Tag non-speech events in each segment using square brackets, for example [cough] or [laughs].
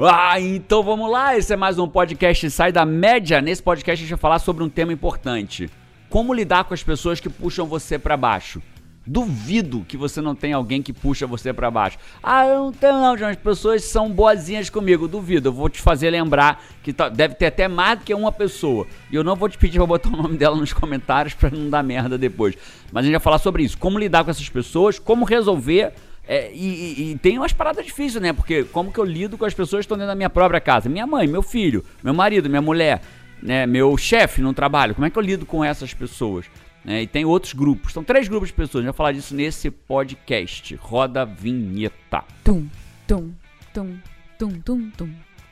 Ah, então vamos lá. Esse é mais um podcast Sai da Média. Nesse podcast a gente vai falar sobre um tema importante: como lidar com as pessoas que puxam você para baixo. Duvido que você não tenha alguém que puxa você para baixo. Ah, eu não tenho não. As pessoas são boazinhas comigo. Duvido. Eu vou te fazer lembrar que tá, deve ter até mais do que uma pessoa. E eu não vou te pedir pra botar o nome dela nos comentários para não dar merda depois. Mas a gente vai falar sobre isso. Como lidar com essas pessoas, como resolver é, e, e, tem umas paradas difíceis, né? Porque como que eu lido com as pessoas que estão dentro da minha própria casa? Minha mãe, meu filho, meu marido, minha mulher, né? meu chefe no trabalho. Como é que eu lido com essas pessoas? É, e tem outros grupos. São três grupos de pessoas. A gente vai falar disso nesse podcast. Roda vinheta. Tum, tum, tum, tum, tum, tum,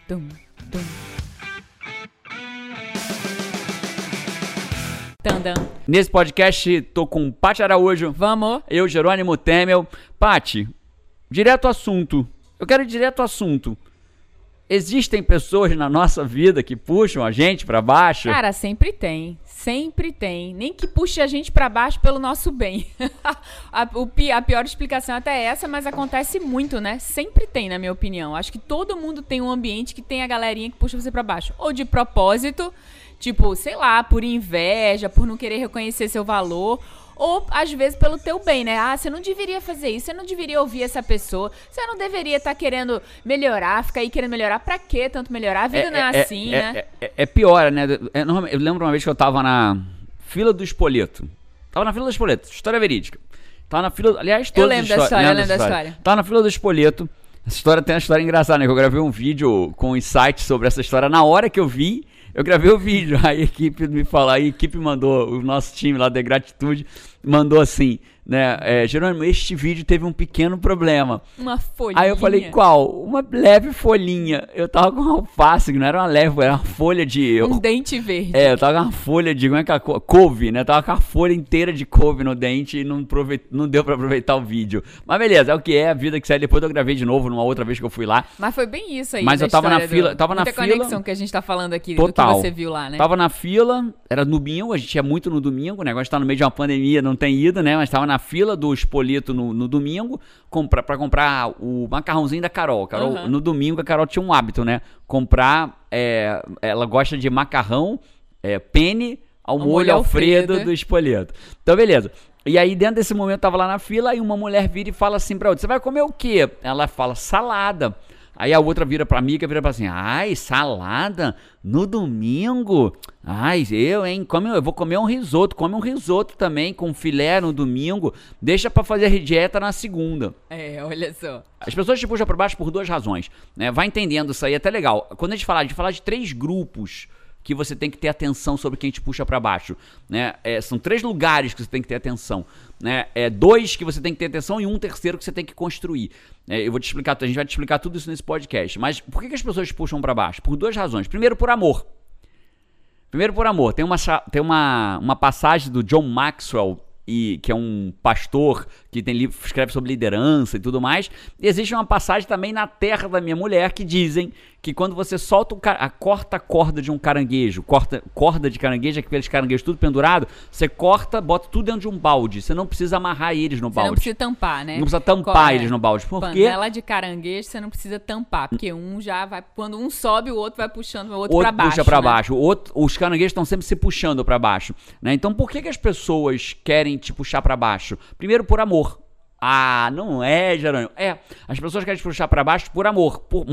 tum, tum. Tandam. Nesse podcast, tô com Paty Araújo. Vamos. Eu, Jerônimo Temel. Paty, direto ao assunto. Eu quero ir direto ao assunto. Existem pessoas na nossa vida que puxam a gente para baixo? Cara, sempre tem. Sempre tem. Nem que puxe a gente para baixo pelo nosso bem. [laughs] a, o, a pior explicação até é essa, mas acontece muito, né? Sempre tem, na minha opinião. Acho que todo mundo tem um ambiente que tem a galerinha que puxa você para baixo. Ou de propósito, tipo, sei lá, por inveja, por não querer reconhecer seu valor ou às vezes pelo teu bem, né? Ah, você não deveria fazer isso, você não deveria ouvir essa pessoa, você não deveria estar tá querendo melhorar, ficar aí querendo melhorar. Pra que tanto melhorar? A vida é, não é, é assim, é, né? É, é, pior, né? Eu lembro uma vez que eu tava na fila do espoleto. Tava na fila do espoleto, história verídica. Tava na fila, aliás, toda Eu lembro da história, eu lembro da história. Tava na fila do espoleto. Essa história tem uma história engraçada, né? Que eu gravei um vídeo com insights sobre essa história na hora que eu vi. Eu gravei o vídeo, [laughs] a equipe me falou, a equipe mandou, o nosso time lá da Gratitude mandou assim: né? É, Jerônimo, este vídeo teve um pequeno problema. Uma folhinha. Aí eu falei, qual? Uma leve folhinha. Eu tava com uma alface, não era uma leve, era uma folha de... Um dente verde. É, eu tava com uma folha de, como é que é? Couve, né? Eu tava com a folha inteira de couve no dente e não, não deu pra aproveitar o vídeo. Mas beleza, é o que é, a vida que sai. Depois eu gravei de novo, numa outra vez que eu fui lá. Mas foi bem isso aí. Mas eu tava na fila, do... tava na fila... conexão que a gente tá falando aqui, Total. do que você viu lá, né? Tava na fila, era domingo, a gente ia muito no domingo, o negócio tá no meio de uma pandemia, não tem ido, né? Mas tava na fila do Espolito no, no domingo comprar, pra comprar o macarrãozinho da Carol. Carol uhum. No domingo a Carol tinha um hábito, né? Comprar. É, ela gosta de macarrão, é, pene ao molho, molho Alfredo, Alfredo do Espolito. Então, beleza. E aí, dentro desse momento, eu tava lá na fila, e uma mulher vira e fala assim pra outra: Você vai comer o quê? Ela fala: salada. Aí a outra vira pra amiga, vira pra assim, ai, salada no domingo? Ai, eu, hein, come, eu vou comer um risoto, come um risoto também com filé no domingo, deixa para fazer dieta na segunda. É, olha só. As pessoas te puxam pra baixo por duas razões, né? Vai entendendo isso aí, é até legal. Quando a gente falar, de falar de três grupos que você tem que ter atenção sobre quem te puxa para baixo, né? É, são três lugares que você tem que ter atenção, né? É dois que você tem que ter atenção e um terceiro que você tem que construir. É, eu vou te explicar, a gente vai te explicar tudo isso nesse podcast. Mas por que, que as pessoas puxam para baixo? Por duas razões. Primeiro, por amor. Primeiro, por amor. Tem uma, tem uma, uma passagem do John Maxwell e que é um pastor que tem livro, escreve sobre liderança e tudo mais. E existe uma passagem também na Terra da Minha Mulher que dizem que quando você solta o, a corta a corda de um caranguejo, corta corda de caranguejo, aqueles caranguejos tudo pendurado, você corta, bota tudo dentro de um balde. Você não precisa amarrar eles no balde. Você não precisa tampar, né? Não precisa tampar eles no balde. Por quê? Panela de caranguejo você não precisa tampar, porque um já vai quando um sobe, o outro vai puxando o outro, outro para baixo. puxa para né? baixo. O outro, os caranguejos estão sempre se puxando para baixo, né? Então por que, que as pessoas querem te puxar para baixo? Primeiro por amor. Ah, não é, Jerônimo. É, as pessoas querem te puxar para baixo por amor. Por,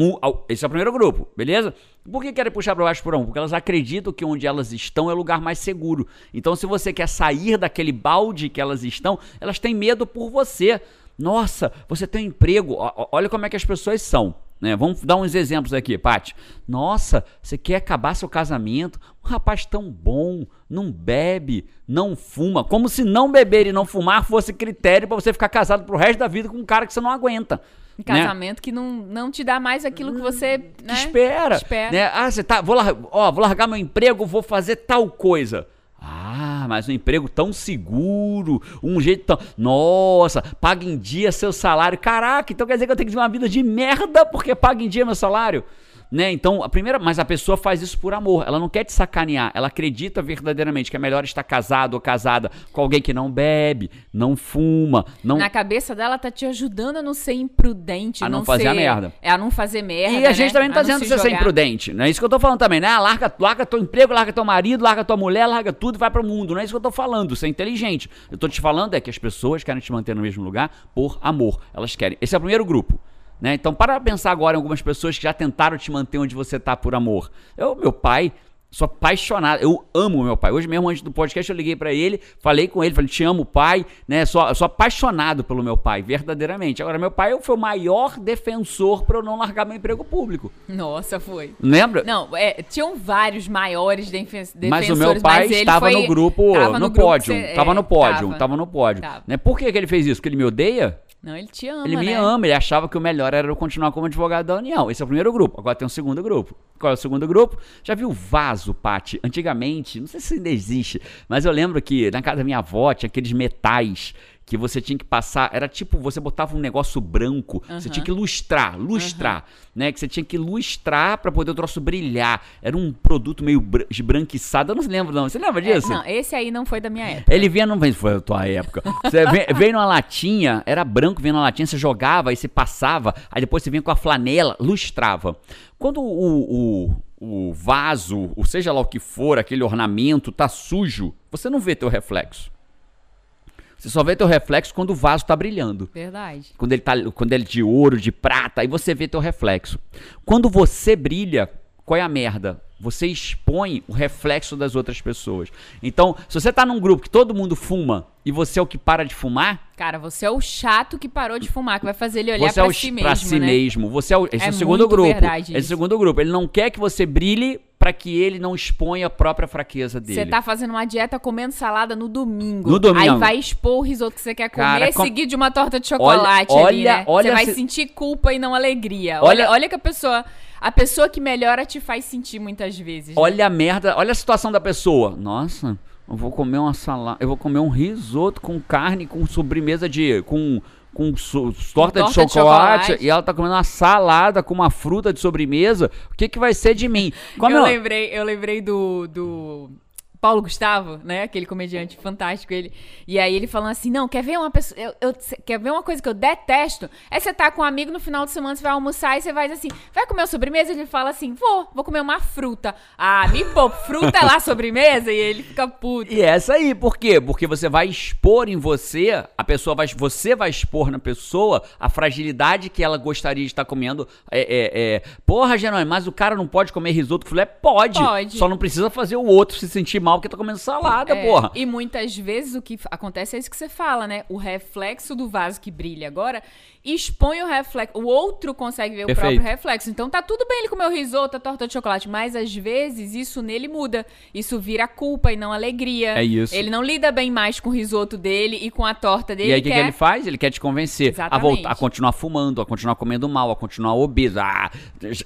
esse é o primeiro grupo, beleza? Por que querem puxar para baixo por amor? Porque elas acreditam que onde elas estão é o lugar mais seguro. Então, se você quer sair daquele balde que elas estão, elas têm medo por você. Nossa, você tem um emprego. Olha como é que as pessoas são. Né? Vamos dar uns exemplos aqui, Paty. Nossa, você quer acabar seu casamento? Um rapaz tão bom, não bebe, não fuma. Como se não beber e não fumar fosse critério para você ficar casado pro resto da vida com um cara que você não aguenta. Um casamento né? que não, não te dá mais aquilo que você né? espera. espera. Né? Ah, você tá. Vou, lar ó, vou largar meu emprego, vou fazer tal coisa. Ah, mas um emprego tão seguro, um jeito tão. Nossa, paga em dia seu salário. Caraca, então quer dizer que eu tenho que ter uma vida de merda porque paga em dia meu salário? Né? Então, a primeira, mas a pessoa faz isso por amor. Ela não quer te sacanear. Ela acredita verdadeiramente que é melhor estar casado ou casada com alguém que não bebe, não fuma, não Na cabeça dela tá te ajudando a não ser imprudente, A não fazer a ser- merda. É, a não fazer merda. E a gente né? também não tá A dizendo pra você ser jogar. imprudente. Não é isso que eu tô falando também, né? Ah, Larga, larga teu emprego, larga teu marido, larga tua mulher, larga tudo e vai pro mundo. Não é isso que eu tô falando. Você é inteligente. Eu tô te falando é que as pessoas querem te manter no mesmo lugar por amor. Elas querem. Esse é o primeiro grupo. Né? Então, para pensar agora em algumas pessoas que já tentaram te manter onde você tá por amor. Eu, meu pai, sou apaixonado. Eu amo meu pai. Hoje mesmo, antes do podcast, eu liguei pra ele, falei com ele, falei, te amo, pai, né? Sou, sou apaixonado pelo meu pai, verdadeiramente. Agora, meu pai foi o maior defensor pra eu não largar meu emprego público. Nossa, foi. Lembra? Não, é, tinham vários maiores defen defensores, Mas o meu pai estava foi- no grupo, tava no, grupo pódio. que você- tava é, no pódio, tava. tava, no pódio. Tava. Né? Por que, que ele fez isso? Porque ele me odeia? Não, ele te ama, Ele me né? ama, ele achava que o melhor era eu continuar como advogado da União. Esse é o primeiro grupo. Agora tem um segundo grupo. Qual é o segundo grupo? Já viu o vaso, Pati? Antigamente, não sei se ainda existe, mas eu lembro que na casa da minha avó tinha aqueles metais que você tinha que passar, era tipo, você botava um negócio branco, você Aham. tinha que lustrar, lustrar, né? Que você tinha que lustrar pra poder o troço brilhar. Era um produto meio bran- esbranquiçado, eu não se lembro não. Você lembra É, disso? não, esse aí não foi da minha época. Ele vinha, não foi a tua época. Você veio numa latinha, era branco, vinha numa latinha, você jogava, aí você passava, aí depois você vinha com a flanela, lustrava. Quando o, o, o vaso, ou seja lá o que for, aquele ornamento, tá sujo, você não vê teu reflexo. Você só vê teu reflexo quando o vaso tá brilhando. Verdade. Quando ele, tá, quando ele é de ouro, de prata, aí você vê teu reflexo. Quando você brilha, qual é a merda? Você expõe o reflexo das outras pessoas. Então, se você tá num grupo que todo mundo fuma e você é o que para de fumar, Cara, você é o chato que parou de fumar, que vai fazer ele olhar você é pra o si pra mesmo, si né? mesmo. Você é o, esse é, É o segundo grupo. verdade esse é o segundo grupo. Ele não quer que você brilhe para que ele não exponha a própria fraqueza dele. Você tá fazendo uma dieta comendo salada no domingo. No domingo. Aí vai expor o risoto que você quer comer, Cara, com- seguir de uma torta de chocolate Olha- ali, né? olha você vai se- sentir culpa e não alegria. Olha- Olha, olha que a pessoa... A pessoa que melhora te faz sentir muitas vezes. né? Olha a merda, olha a situação da pessoa. Nossa, eu vou comer uma salada, eu vou comer um risoto com carne, com sobremesa de com com so- torta, de, torta de chocolate, chocolate. e ela tá comendo uma salada com uma fruta de sobremesa. O que que vai ser de mim? Como eu eu- lembrei, eu lembrei do, do Paulo Gustavo, né? Aquele comediante fantástico, ele. E aí ele falando assim: não, quer ver uma pessoa. Eu, eu- quer ver uma coisa que eu detesto? É você tá com um amigo no final de semana, você vai almoçar e você vai assim: vai comer uma sobremesa? Ele fala assim: vou, vou comer uma fruta. Ah, me pô, fruta é lá sobremesa? E ele fica puto. E essa aí, por quê? Porque você vai expor em você, a pessoa vai, você vai expor na pessoa a fragilidade que ela gostaria de estar comendo. É, é, é, porra, Genônimo, mas o cara não pode comer risoto com filé? Pode. Pode. Só não precisa fazer o outro se sentir mal porque tá comendo salada, É, porra. E muitas vezes o que acontece é isso que você fala, né? O reflexo do vaso que brilha agora expõe o reflexo. O outro consegue ver Perfeito. o próprio reflexo. Então tá tudo bem ele comer o risoto, a torta de chocolate, mas às vezes isso nele muda. Isso vira culpa e não alegria. É isso. Ele não lida bem mais com o risoto dele e com a torta dele. E aí o que, que quer- ele faz? Ele quer te convencer a, Exatamente. voltar, a continuar fumando, a continuar comendo mal, a continuar obeso. Ah,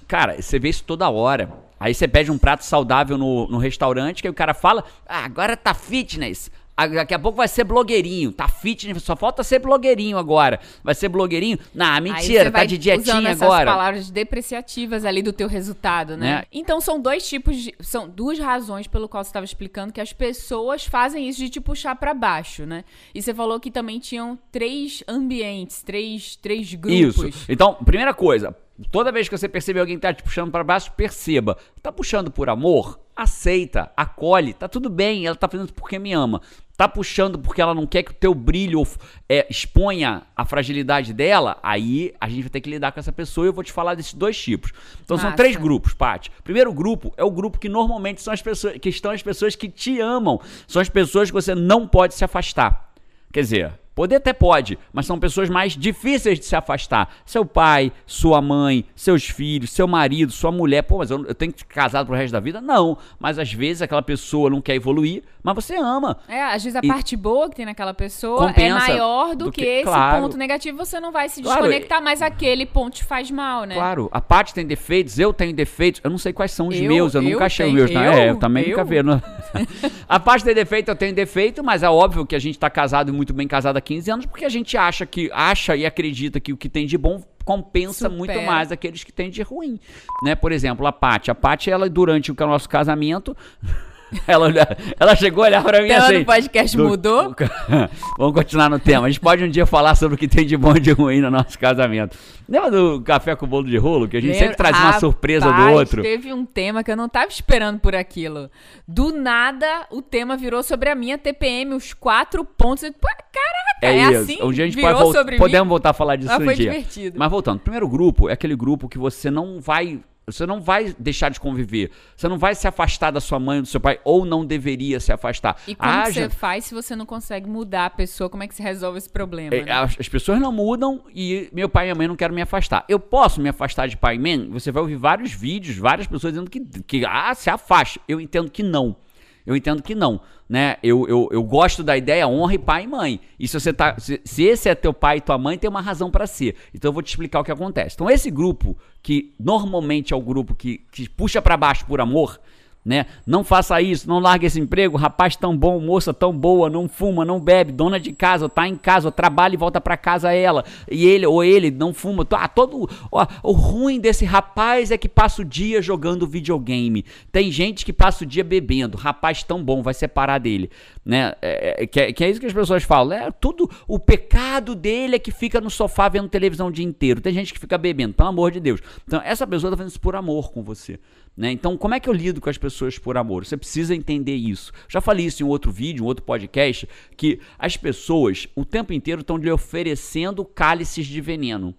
cara, você vê isso toda hora. Aí você pede um prato saudável no, no restaurante, que aí o cara fala, ah, agora tá fitness. Daqui a pouco vai ser blogueirinho. Tá fitness, só falta ser blogueirinho agora. Vai ser blogueirinho? Não, mentira, tá de usando dietinha essas agora. palavras depreciativas ali do teu resultado, né? Né? Então são dois tipos de, são duas razões pelo qual você estava explicando que as pessoas fazem isso de te puxar pra baixo, né? E você falou que também tinham três ambientes, três, três grupos. Isso. Então, primeira coisa, toda vez que você perceber alguém que tá te puxando pra baixo, perceba. Tá puxando por amor? Aceita, acolhe, tá tudo bem, ela tá fazendo porque me ama. Tá puxando porque ela não quer que o teu brilho é, exponha a fragilidade dela, aí a gente vai ter que lidar com essa pessoa e eu vou te falar desses dois tipos. Então são três grupos, Paty. Primeiro grupo é o grupo que normalmente são as pessoas que estão as pessoas que te amam, são as pessoas que você não pode se afastar. Quer dizer, poder até pode, mas são pessoas mais difíceis de se afastar. Seu pai, sua mãe, seus filhos, seu marido, sua mulher. Pô, mas eu, eu tenho que ficar casado pro resto da vida? Não. Mas às vezes aquela pessoa não quer evoluir, mas você ama. É, às vezes a E- parte boa que tem naquela pessoa é maior do, do que, que- esse claro. ponto negativo, você não vai se Claro, desconectar, mas aquele ponto te faz mal, né? Claro, a Paty tem defeitos, eu tenho defeitos. Eu não sei quais são os Eu- meus, eu, eu nunca achei os meus. não. eu- é, eu também nunca eu? vi. Não. [laughs] a Paty tem defeito, eu tenho defeito, mas é óbvio que a gente tá casado e muito bem casado há 15 anos, porque a gente acha que acha e acredita que o que tem de bom compensa Supera. muito mais aqueles que têm de ruim, né? Por exemplo, a Paty. A Paty, ela durante o nosso casamento, [laughs] [laughs] ela, olha- ela chegou a olhar pra mim O tema assim... do podcast do- mudou? [laughs] Vamos continuar no tema. A gente pode um dia falar sobre o que tem de bom e de ruim no nosso casamento. Lembra do café com bolo de rolo? Que a gente sempre Lembro- trazia uma Rapaz, surpresa do outro. Teve um tema que eu não tava esperando por aquilo. Do nada, o tema virou sobre a minha TPM, os quatro pontos. Pô, Caraca, É, é, isso. assim? um dia a gente virou pode sobre podemos mim. voltar a falar disso Mas um foi dia. divertido. Mas voltando, o primeiro grupo é aquele grupo que você não vai. Você não vai deixar de conviver. Você não vai se afastar da sua mãe ou do seu pai, ou não deveria se afastar. E como Haja- você faz se você não consegue mudar a pessoa? Como é que você resolve esse problema? É, né? As, as pessoas não mudam e meu pai e minha mãe não querem me afastar. Eu posso me afastar de pai e mãe? Você vai ouvir vários vídeos, várias pessoas dizendo que, que ah, se afaste. Eu entendo que não. Eu entendo que não, né? Eu, eu, eu gosto da ideia honre pai e mãe. E se você tá, se, se esse é teu pai e tua mãe, tem uma razão pra ser. Então eu vou te explicar o que acontece. Então esse grupo que normalmente é o grupo que, que puxa pra baixo por amor, né? Não faça isso, não largue esse emprego, rapaz tão bom, moça tão boa, não fuma, não bebe, dona de casa, tá em casa, trabalha e volta pra casa ela. E ele ou ele não fuma. Ah, todo ó, o ruim desse rapaz é que passa o dia jogando videogame. Tem gente que passa o dia bebendo. Rapaz tão bom, vai separar dele, né? É, é, que, é, que é isso que as pessoas falam. É tudo o pecado dele é que fica no sofá vendo televisão o dia inteiro. Tem gente que fica bebendo, pelo amor de Deus. Então essa pessoa tá fazendo isso por amor com você. Né? Então, como é que eu lido com as pessoas por amor? Você precisa entender isso. Já falei isso em outro vídeo, em outro podcast, que as pessoas o tempo inteiro estão lhe oferecendo cálices de veneno.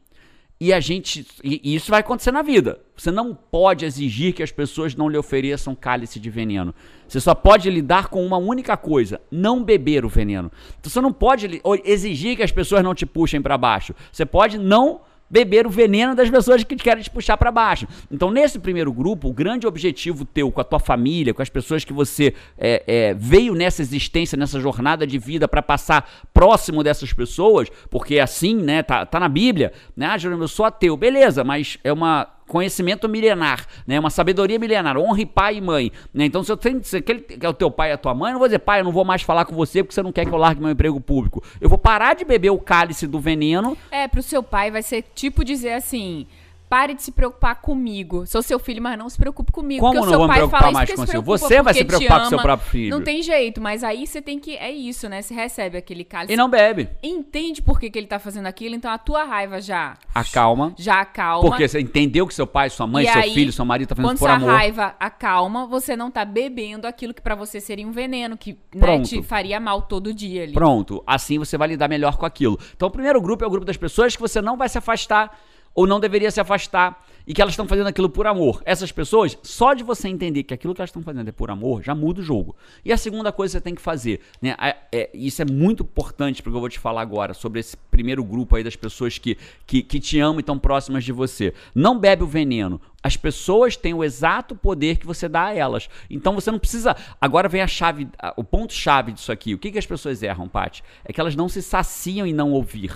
E a gente. E isso vai acontecer na vida. Você não pode exigir que as pessoas não lhe ofereçam cálice de veneno. Você só pode lidar com uma única coisa: não beber o veneno. Então você não pode exigir que as pessoas não te puxem para baixo. Você pode não beber o veneno das pessoas que querem te puxar para baixo. Então, nesse primeiro grupo, o grande objetivo teu com a tua família, com as pessoas que você é, é, veio nessa existência, nessa jornada de vida para passar próximo dessas pessoas, porque assim, né, tá, tá na Bíblia, né, ah, Jerônimo, eu sou ateu, beleza, mas é uma conhecimento milenar, né? Uma sabedoria milenar, honre pai e mãe, né? Então se eu tenho se que é o teu pai e a tua mãe, eu não vou dizer, pai, eu não vou mais falar com você porque você não quer que eu largue meu emprego público. Eu vou parar de beber o cálice do veneno É, pro seu pai vai ser tipo dizer assim: pare de se preocupar comigo. Sou seu filho, mas não se preocupe comigo. Como porque o não seu vou me pai preocupar mais com se você? preocupa Você vai se preocupar com seu próprio filho. Não tem jeito, mas aí você tem que. É isso, né? Você recebe aquele cálice. e não bebe. Entende por que, que ele tá fazendo aquilo, então a tua raiva já. Acalma. Já acalma. Porque você entendeu que seu pai, sua mãe, E seu aí, filho, seu marido tá fazendo Quando isso por amor. raiva acalma, você não tá bebendo aquilo que pra você seria um veneno, que né, te faria mal todo dia ali. Pronto, assim você vai lidar melhor com aquilo. Então, o primeiro grupo é o grupo das pessoas que você não vai se afastar ou não deveria se afastar e que elas estão fazendo aquilo por amor. Essas pessoas, só de você entender que aquilo que elas estão fazendo é por amor, já muda o jogo. E a segunda coisa que você tem que fazer, né? é- é- isso é muito importante porque eu vou te falar agora sobre esse primeiro grupo aí das pessoas que, que, que te amam e estão próximas de você. Não bebe o veneno. As pessoas têm o exato poder que você dá a elas. Então você não precisa. Agora vem a chave, o ponto-chave disso aqui. O que, que as pessoas erram, Paty? É que elas não se saciam em não ouvir.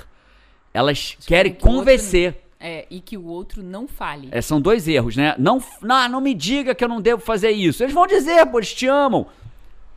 Elas querem outro- convencer. É, e que o outro não fale. É, são dois erros, né? Não, não, não me diga que eu não devo fazer isso. Eles vão dizer, pô, eles te amam.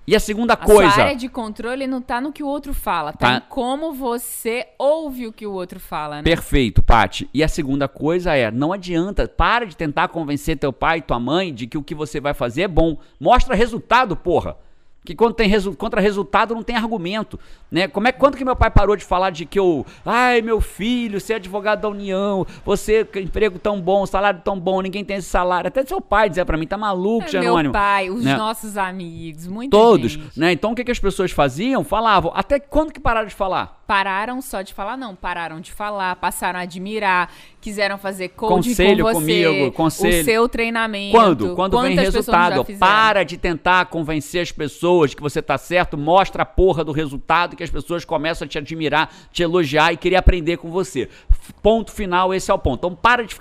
E a segunda A coisa. sua área de controle não tá no que o outro fala, tá, Tá. em como você ouve o que o outro fala, né? Perfeito, Pati. E a segunda coisa é, não adianta, para de tentar convencer teu pai e tua mãe de que o que você vai fazer é bom. Mostra resultado, porra. Que quando tem resu contra resultado não tem argumento, né? Como é quando que meu pai parou de falar de que eu, ai, meu filho, você é advogado da União, você emprego tão bom, salário tão bom, ninguém tem esse salário. Até seu pai dizia pra mim, tá maluco, É, meu pai, os né? nossos amigos, muita Todos, gente. né? Então o que, que as pessoas faziam? Falavam. Até quando que pararam de falar? Pararam só de falar, não, pararam de falar, passaram a admirar, quiseram fazer coaching Conselho com você, comigo, conselho. o seu treinamento. Quando? Quando vem resultado. Para de tentar convencer as pessoas que você tá certo, mostra a porra do resultado que as pessoas começam a te admirar, te elogiar e querer aprender com você. Ponto final, esse é o ponto. Então para de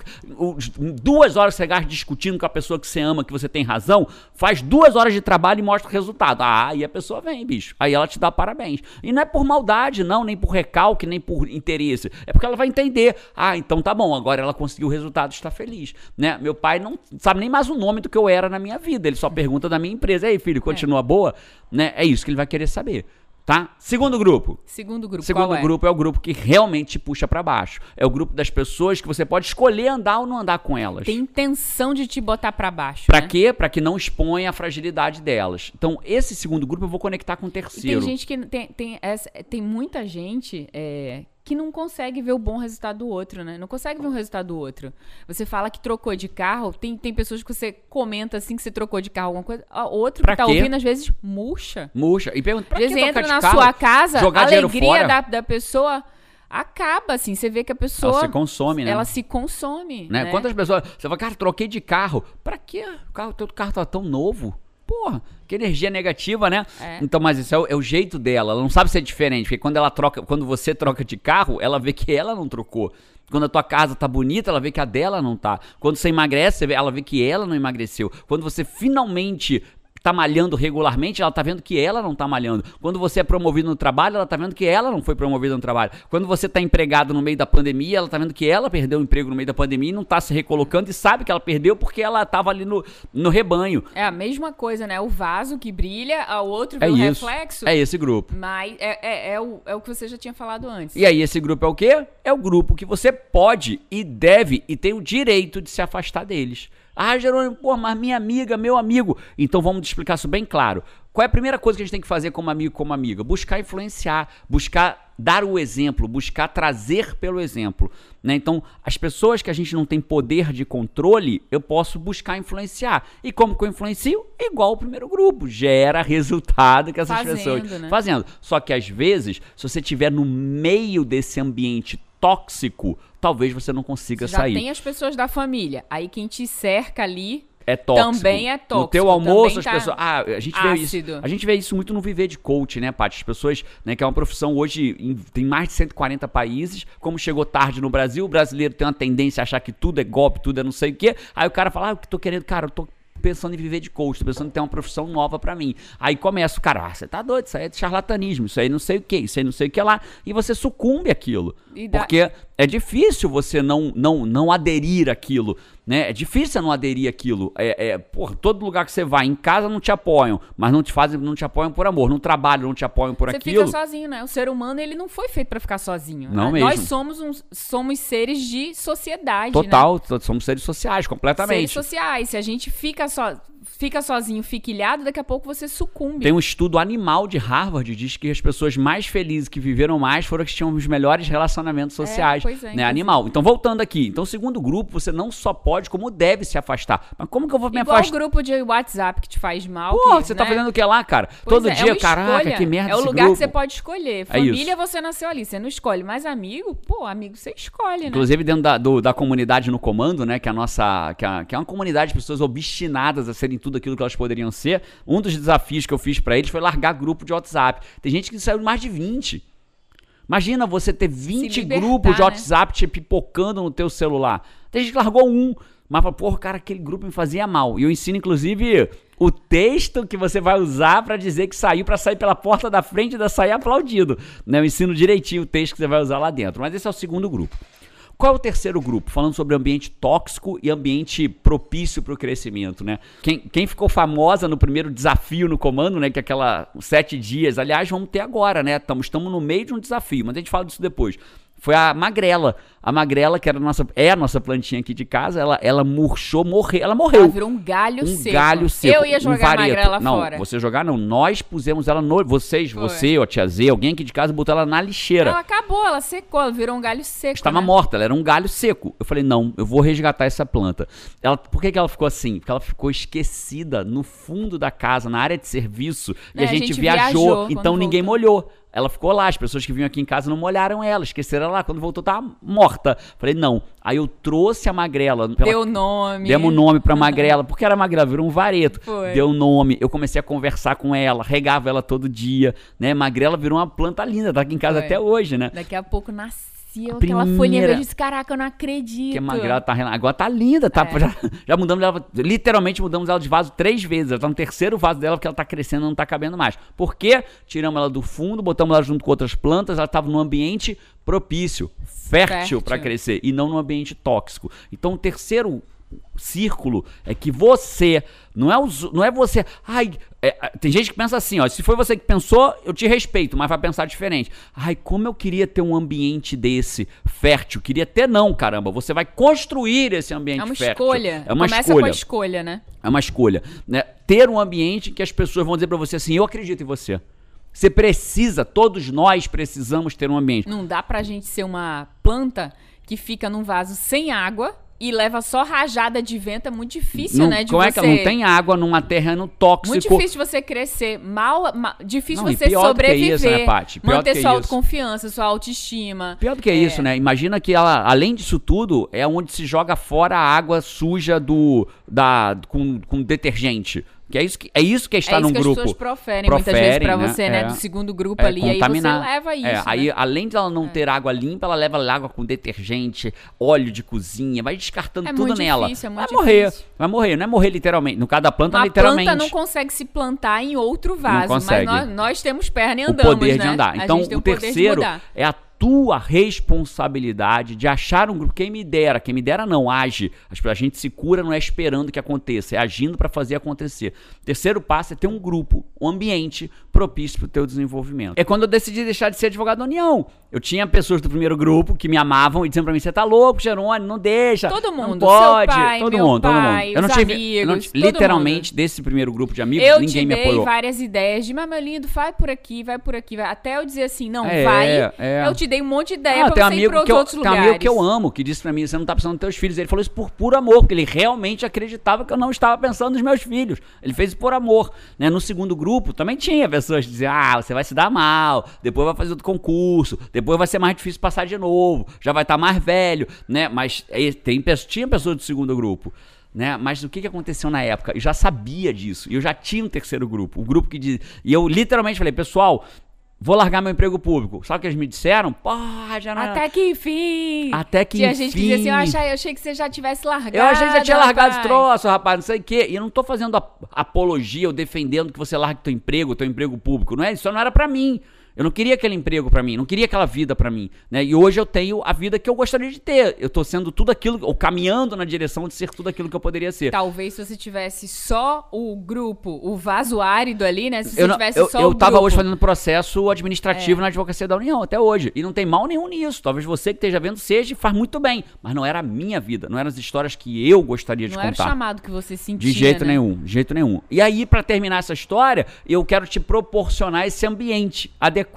Duas horas você gasta discutindo com a pessoa que você ama, que você tem razão, faz duas horas de trabalho e mostra o resultado. Ah, aí a pessoa vem, bicho. Aí ela te dá parabéns. E não é por maldade, não, nem por recalque, nem por interesse. É porque ela vai entender. Ah, então tá bom, agora ela conseguiu o resultado, está feliz. Né? Meu pai não sabe nem mais o nome do que eu era na minha vida. Ele só pergunta da minha empresa. E aí, filho, continua boa? Né? É isso que ele vai querer saber. Tá? Segundo grupo. Segundo grupo, Segundo é? grupo é o grupo que realmente te puxa pra baixo. É o grupo das pessoas que você pode escolher andar ou não andar com elas. Tem intenção de te botar pra baixo, Pra né? quê? Pra que não exponha a fragilidade delas. Então, esse segundo grupo eu vou conectar com o E terceiro. tem gente que tem, tem, essa- tem muita gente é, que não consegue ver o bom resultado do outro, né? Não consegue ver o resultado do outro. Você fala que trocou de carro, tem, tem pessoas que você comenta assim que você trocou de carro alguma coisa, outro Pra que tá quê? ouvindo às vezes murcha. Murcha. E pergunta, pra Às vezes entra na carro? sua casa, a alegria da, da pessoa acaba, assim. Você vê que a pessoa. Ela se consome, né? Ela se consome. Né? né? Quantas pessoas. Você fala, cara, troquei de carro. Pra quê? O carro, teu carro tá tão novo. Porra, que energia negativa, né? É. Então, mas isso é o, é o jeito dela. Ela não sabe ser diferente. Porque quando ela troca, quando você troca de carro, ela vê que ela não trocou. Quando a tua casa tá bonita, ela vê que a dela não tá. Quando você emagrece, ela vê que ela não emagreceu. Quando você finalmente tá malhando regularmente, ela tá vendo que ela não tá malhando. Quando você é promovido no trabalho, ela tá vendo que ela não foi promovida no trabalho. Quando você tá empregado no meio da pandemia, ela tá vendo que ela perdeu o emprego no meio da pandemia e não tá se recolocando e sabe que ela perdeu porque ela tava ali no, no rebanho. É a mesma coisa, né? O vaso que brilha, ao outro vê É o isso. reflexo. É esse grupo. Mas é, é, é, o, é o que você já tinha falado antes. E aí, esse grupo é o quê? É o grupo que você pode e deve e tem o direito de se afastar deles. Ah, Jerônimo, pô, mas minha amiga, meu amigo. Então vamos explicar isso bem claro. Qual é a primeira coisa que a gente tem que fazer como amigo, como amiga? Buscar influenciar, buscar dar o exemplo, buscar trazer pelo exemplo. Né? Então, as pessoas que a gente não tem poder de controle, eu posso buscar influenciar. E como que eu influencio? Igual o primeiro grupo. Gera resultado que essas Fazendo, pessoas né? fazendo. Só que às vezes, se você estiver no meio desse ambiente tóxico, talvez você não consiga Já sair. tem as pessoas da família. Aí quem te cerca ali É tóxico. Também é No tóxico, teu almoço, as tá pessoas. Ah, a gente vê isso. ácido. A gente vê isso muito no viver de coach, né, Paty? As pessoas, né, que é uma profissão hoje em- tem mais de 140 países. Como chegou tarde no Brasil, o brasileiro tem uma tendência a achar que tudo é golpe, tudo é não sei o quê. Aí o cara fala: Ah, eu tô querendo, cara, eu tô pensando em viver de coach, tô pensando em ter uma profissão nova pra mim. Aí começa o cara, ah, você tá doido, isso aí é de charlatanismo, isso aí não sei o que, isso aí não sei o que lá, e você sucumbe àquilo. E dá- Porque é difícil você não, não, não aderir àquilo, né? É difícil você não aderir àquilo. É, é, porra, todo lugar que você vai, em casa não te apoiam, mas não te fazem, não te apoiam por amor, no trabalho não te apoiam por Você aquilo. fica sozinho, né? O ser humano, ele não foi feito pra ficar sozinho. Não né? mesmo. Nós somos, uns, somos seres de sociedade, né? Total, t- somos seres sociais, completamente. Seres sociais. Se a gente fica, só, fica sozinho, fica ilhado, daqui a pouco você sucumbe. Tem um estudo animal de Harvard diz que as pessoas mais felizes que viveram mais foram as que tinham os melhores relacionamentos sociais, pois é, né? Animal. Então voltando aqui, então segundo grupo, você não só pode como deve se afastar. Mas como que eu vou me Igual o afastar? grupo de WhatsApp que te faz mal. Pô, que, você tá né? fazendo o que lá, cara? Pois Todo é, é dia, caraca, escolha. que merda É o lugar grupo. que você pode escolher. É Família você nasceu ali, você não escolhe. Mas amigo, pô, amigo você escolhe, né? Inclusive dentro da, do- da comunidade no comando, né? Que é a nossa. Que é, que é uma comunidade de pessoas obstinadas a serem tudo aquilo que elas poderiam ser. Um dos desafios que eu fiz pra eles foi largar grupo de WhatsApp. Tem gente que saiu mais de 20. Imagina você ter 20 libertar, grupos de né? WhatsApp te pipocando no teu celular. Tem gente que largou um. Mas fala, porra, cara, aquele grupo me fazia mal. E eu ensino, inclusive, o texto que você vai usar pra dizer que saiu pra sair pela porta da frente e ainda sair aplaudido. Né? Eu ensino direitinho o texto que você vai usar lá dentro. Mas esse é o segundo grupo. Qual é o terceiro grupo? Falando sobre ambiente tóxico e ambiente propício para o crescimento, né? Quem, quem ficou famosa no primeiro desafio no comando, né? Que é aquela sete dias, aliás, vamos ter agora, né? Estamos, estamos no meio de um desafio, mas a gente fala disso depois. Foi a Magrela. A Magrela, que era a nossa, é a nossa plantinha aqui de casa, ela, ela murchou, morreu. Ela morreu. Ela virou um galho um seco. galho seco. Eu ia um jogar a vareto. magrela não, fora. você jogar não. Nós pusemos ela no. Vocês, Foi. você, ó, tia Z, alguém aqui de casa botou ela na lixeira. Ela acabou, ela secou, ela virou um galho seco. Estava né? morta, ela era um galho seco. Eu falei, não, eu vou resgatar essa planta. Ela, por que, que ela ficou assim? Porque ela ficou esquecida no fundo da casa, na área de serviço. E É, a a gente, gente viajou, viajou então ninguém voltou. molhou. Ela ficou lá, as pessoas que vinham aqui em casa não molharam ela, esqueceram ela lá. Quando voltou, tava morta. Falei, não. Aí eu trouxe a magrela. Deu nome. Demos nome pra magrela, [laughs] porque era magrela, virou um vareto. Foi. Deu nome, eu comecei a conversar com ela, regava ela todo dia, né? Magrela virou uma planta linda, tá aqui em casa Foi. até hoje, né? Daqui a pouco nascia primeira- aquela folhinha verde. Eu disse, Caraca, eu não acredito. Que a magrela tá Agora tá linda, tá? É. [laughs] Já, já mudamos ela, literalmente mudamos ela de vaso três vezes. Ela tá no terceiro vaso dela porque ela tá crescendo e não tá cabendo mais. Por quê? Tiramos ela do fundo, botamos ela junto com outras plantas, ela tava num ambiente propício, fértil Fértil. para crescer e não num ambiente tóxico. Então o terceiro círculo é que você, não é, os, não é você, ai, é, é, tem gente que pensa assim, ó, se foi você que pensou, eu te respeito, mas vai pensar diferente. Ai, como eu queria ter um ambiente desse fértil, queria ter não, caramba, você vai construir esse ambiente fértil. É uma fértil. escolha. É uma Começa escolha. com a escolha, né? É uma escolha, né? Ter um ambiente que as pessoas vão dizer para você assim, eu acredito em você. Você precisa, todos nós precisamos ter um ambiente. Não dá pra gente ser uma planta que fica num vaso sem água e leva só rajada de vento. É muito difícil, Não, né? De como você... é que não tem água numa terreno tóxico? Muito difícil você crescer, mal, ma- difícil Não, você pior do que sobreviver, isso, né, Paty? Pior do manter que sua isso. autoconfiança, sua autoestima. Pior do que É. isso, né? Imagina que ela, além disso tudo, é onde se joga fora a água suja do da com, com detergente. Que é isso que é isso que é estar é isso num que as grupo. pessoas proferem, muitas vezes Proferem, pra né? você, né? É. Do segundo grupo É, ali, aí você leva isso. É, né? aí além de ela não ter água limpa, ela leva água com detergente, óleo de cozinha, vai descartando tudo nela. difícil, é vai morrer, difícil. vai morrer, não é morrer literalmente. No caso da planta, Uma literalmente. planta não consegue se plantar em outro vaso, mas nós, nós temos perna e o andamos, poder né? de andar. A Então, o o poder de terceiro mudar. é a tua responsabilidade de achar um grupo. Quem me dera, quem me dera não age. A gente se cura não é esperando que aconteça, é agindo para fazer acontecer. Terceiro passo é ter um grupo, um ambiente propício para o teu desenvolvimento. É quando eu decidi deixar de ser advogado da União. Eu tinha pessoas do primeiro grupo que me amavam e diziam para mim: você tá louco, Jerônimo, não deixa. Todo não mundo, pode. seu pai, todo mundo, todo pai, mundo. Eu não tive, eu não amigos, tive- todo literalmente desse primeiro grupo de amigos, Eu ninguém te me dei apoiou. várias ideias de, mas meu lindo, vai por aqui, vai por aqui, vai. Até eu dizer assim, não, É, vai. é. Eu te dei um monte de ideia Ah, pra você ir eu, outros tem um lugares. amigo que eu amo, que disse pra mim, você não tá pensando nos teus filhos. Ele falou isso por puro amor, porque ele realmente acreditava que eu não estava pensando nos meus filhos. Ele fez isso por amor. Né? No segundo grupo, também tinha pessoas diziam, ah, você vai se dar mal, depois vai fazer outro concurso, depois vai ser mais difícil passar de novo, já vai estar mais velho, né? Mas tem, tinha pessoas do segundo grupo. Né? Mas o que, que aconteceu na época? Eu já sabia disso. Eu já tinha um terceiro grupo. O grupo que diz. E eu literalmente falei, pessoal, vou largar meu emprego público. Sabe o que eles me disseram? Pô, já não. Até que enfim. Até que Tinha gente que dizia assim, eu enfim. achei, eu achei que você já tivesse largado. Eu achei que já tinha largado esse rapaz. troço, rapaz, não sei o quê. E eu não tô fazendo ap- apologia ou defendendo que você largue teu emprego, teu emprego público. Não é isso, não era pra mim. Eu não queria aquele emprego pra mim, não queria aquela vida pra mim, né? E hoje eu tenho a vida que eu gostaria de ter. Eu tô sendo tudo aquilo, ou caminhando na direção de ser tudo aquilo que eu poderia ser. Talvez se você tivesse só o grupo, o vaso árido ali, né? Se você eu, não- tivesse eu, só eu o tava grupo. hoje fazendo processo É. administrativo na advocacia da União, até hoje. E não tem mal nenhum nisso. Talvez você que esteja vendo seja e faz muito bem. Mas não era a minha vida, não eram as histórias que eu gostaria de Não era o contar. chamado que você sentia, De jeito né? nenhum, de jeito nenhum. E aí, pra terminar essa história, eu quero te proporcionar esse ambiente adequado.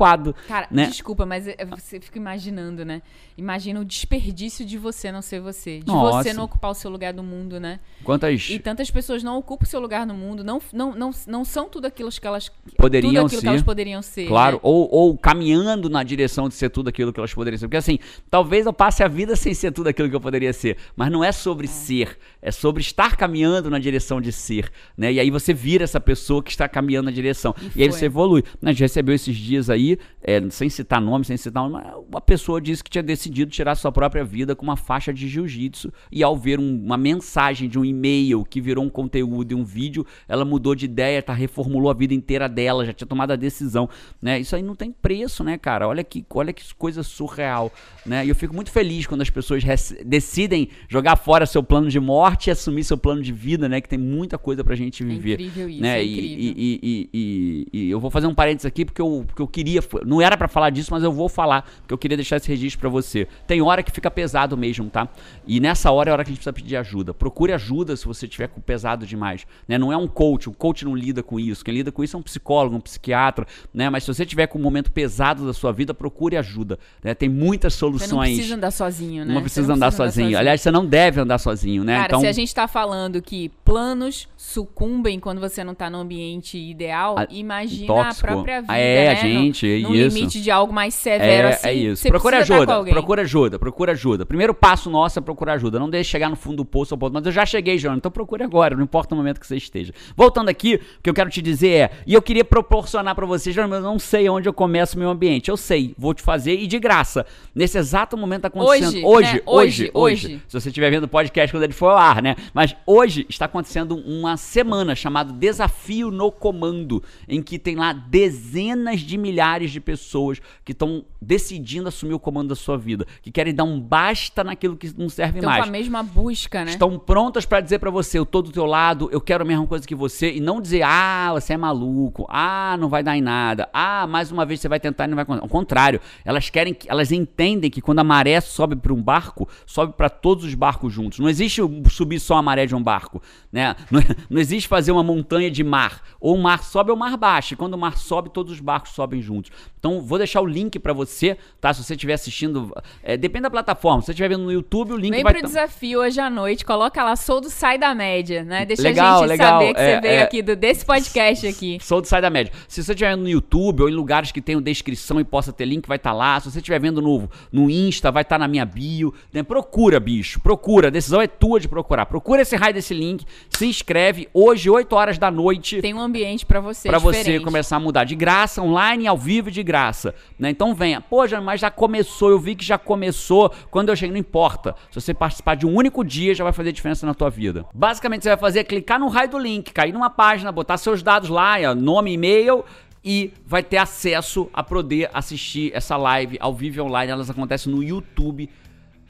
Cara, né? desculpa, mas é- você fica imaginando, né? Imagina o desperdício de você não ser você. De Nossa. você não ocupar o seu lugar no mundo, né? Quantas E tantas pessoas não ocupam o seu lugar no mundo, não, não, não, não são tudo aquilo que elas Poderiam ser. que elas poderiam ser. Claro, né? ou, ou caminhando na direção de ser tudo aquilo que elas poderiam ser. Porque assim, talvez eu passe a vida sem ser tudo aquilo que eu poderia ser. Mas não é sobre ser, é sobre estar caminhando na direção de ser. Né? E aí você vira essa pessoa que está caminhando na direção. E E, aí você evolui. A gente recebeu esses dias aí, é, sem citar nome, sem citar nome, uma pessoa disse que tinha decidido tirar sua própria vida com uma faixa de jiu-jitsu. E ao ver um- uma mensagem de um e-mail que virou um conteúdo e um vídeo, ela mudou de ideia, tá, reformulou a vida inteira dela, já tinha tomado a decisão. Né? Isso aí não tem preço, né, cara? Olha que, olha que coisa surreal. Né? E eu fico muito feliz quando as pessoas decidem jogar fora seu plano de morte e assumir seu plano de vida, né? Que tem muita coisa pra gente viver. incrível isso, né? é E- incrível. e- e, e- e- eu vou fazer um parênteses aqui porque eu, porque eu queria. Não era pra falar disso, mas eu vou falar, porque eu queria deixar esse registro pra você. Tem hora que fica pesado mesmo, tá? E nessa hora é a hora que a gente precisa pedir ajuda. Procure ajuda se você tiver com pesado demais. Né? Não é um coach, o coach não lida com isso. Quem lida com isso é um psicólogo, um psiquiatra, né? Mas se você tiver com um momento pesado da sua vida, procure ajuda. Né? Tem muitas Você soluções. não precisa andar sozinho, né? Não Você precisa andar sozinho. Aliás, você não deve andar sozinho, né? Cara, então, se a gente tá falando que planos sucumbem quando você não tá no ambiente ideal, A- imagina tóxico. a própria vida, Ah, é, né? a gente, é no, no isso. limite de algo mais severo É, assim. é isso. Procura com ajuda, procura ajuda, procura ajuda. Primeiro passo nosso é procurar ajuda. Não deixe chegar no fundo do poço ao ponto. Mas eu já cheguei, João, então procure agora, não importa o momento que você esteja. Voltando aqui, o que eu quero te dizer é, e eu queria proporcionar pra você, João, eu não sei onde eu começo o meu ambiente. Eu sei, vou te fazer e de graça. Nesse exato momento tá acontecendo. Hoje, hoje, né? hoje, Hoje, hoje. hoje. Se você estiver vendo o podcast quando ele for ao né? Mas hoje está acontecendo uma semana chamada Desafio no Comando, em que tem lá dezenas de milhares de pessoas que estão decidindo assumir o comando da sua vida, que querem dar um basta naquilo que não serve Estão mais. com a mesma busca, né? Estão prontas pra dizer pra você, eu tô do teu lado, eu quero a mesma coisa que você, e não dizer, ah, você é maluco, ah, não vai dar em nada, ah, mais uma vez você vai tentar e não vai acontecer. Ao contrário, elas querem, que- elas entendem que quando a maré sobe pra um barco, sobe pra todos os barcos juntos. Não existe o- subir só a maré de um barco, né? Não, não existe fazer uma montanha de mar. Ou o mar sobe ou o mar baixa. E quando o mar sobe, todos os barcos sobem juntos. Então, vou deixar o link pra você, tá? Se você estiver assistindo, é, depende da plataforma. Se você estiver vendo no YouTube, o link Vem vai pro tá- desafio hoje à noite, coloca lá, sou do Sai da Média, né? Deixa Legal, a gente legal, saber que é, você veio é. aqui do, desse podcast aqui. Sou do Sai da Média. Se você estiver no YouTube ou em lugares que tenham descrição e possa ter link, vai estar lá. Se você estiver vendo no, no Insta, vai estar na minha bio. né? Procura, bicho. Procura. A decisão é tua de procurar. Procura esse raio desse link. Se inscreve. Hoje, 8 horas da noite. Tem um ambiente pra você Pra você começar a mudar de graça, online, ao vivo e de graça. Né? Então venha. Pô, já, mas já começou, eu vi que já começou. Quando eu cheguei, não importa. Se você participar de um único dia, já vai fazer diferença na tua vida. Basicamente, você vai fazer é clicar no raio do link, cair numa página, botar seus dados lá, ó, nome, e-mail. E vai ter acesso a poder assistir essa live ao vivo online. Elas acontecem no YouTube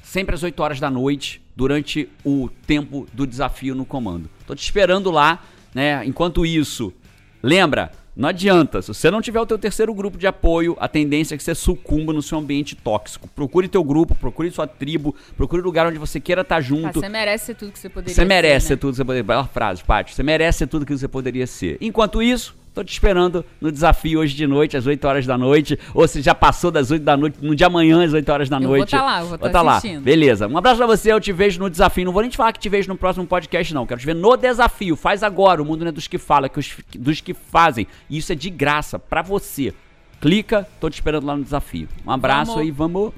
sempre às 8 horas da noite, durante o tempo do desafio no comando. Tô te esperando lá, né? Enquanto isso, lembra, não adianta, se você não tiver o teu terceiro grupo de apoio, a tendência é que você sucumba no seu ambiente tóxico. Procure teu grupo, procure sua tribo, procure o lugar onde você queira estar Ah, junto. você merece ser tudo que você poderia Você merece ser, ser né? tudo que você poderia. Bela frase, Paty. Você merece ser tudo que você poderia ser. Enquanto isso, tô te esperando no desafio hoje de noite, às 8 horas da noite. Ou se já passou das 8 da noite, no dia amanhã, às 8 horas da Eu vou noite. tá lá, eu vou tá tá lá. assistindo. Beleza. Um abraço pra você, eu te vejo no desafio. Não vou nem te falar que te vejo no próximo podcast, não. Quero te ver no desafio. Faz agora. O mundo não é dos que fala, é que os- dos que fazem. E isso é de graça, pra você. Clica, tô te esperando lá no desafio. Um abraço Vamos. aí, vamos.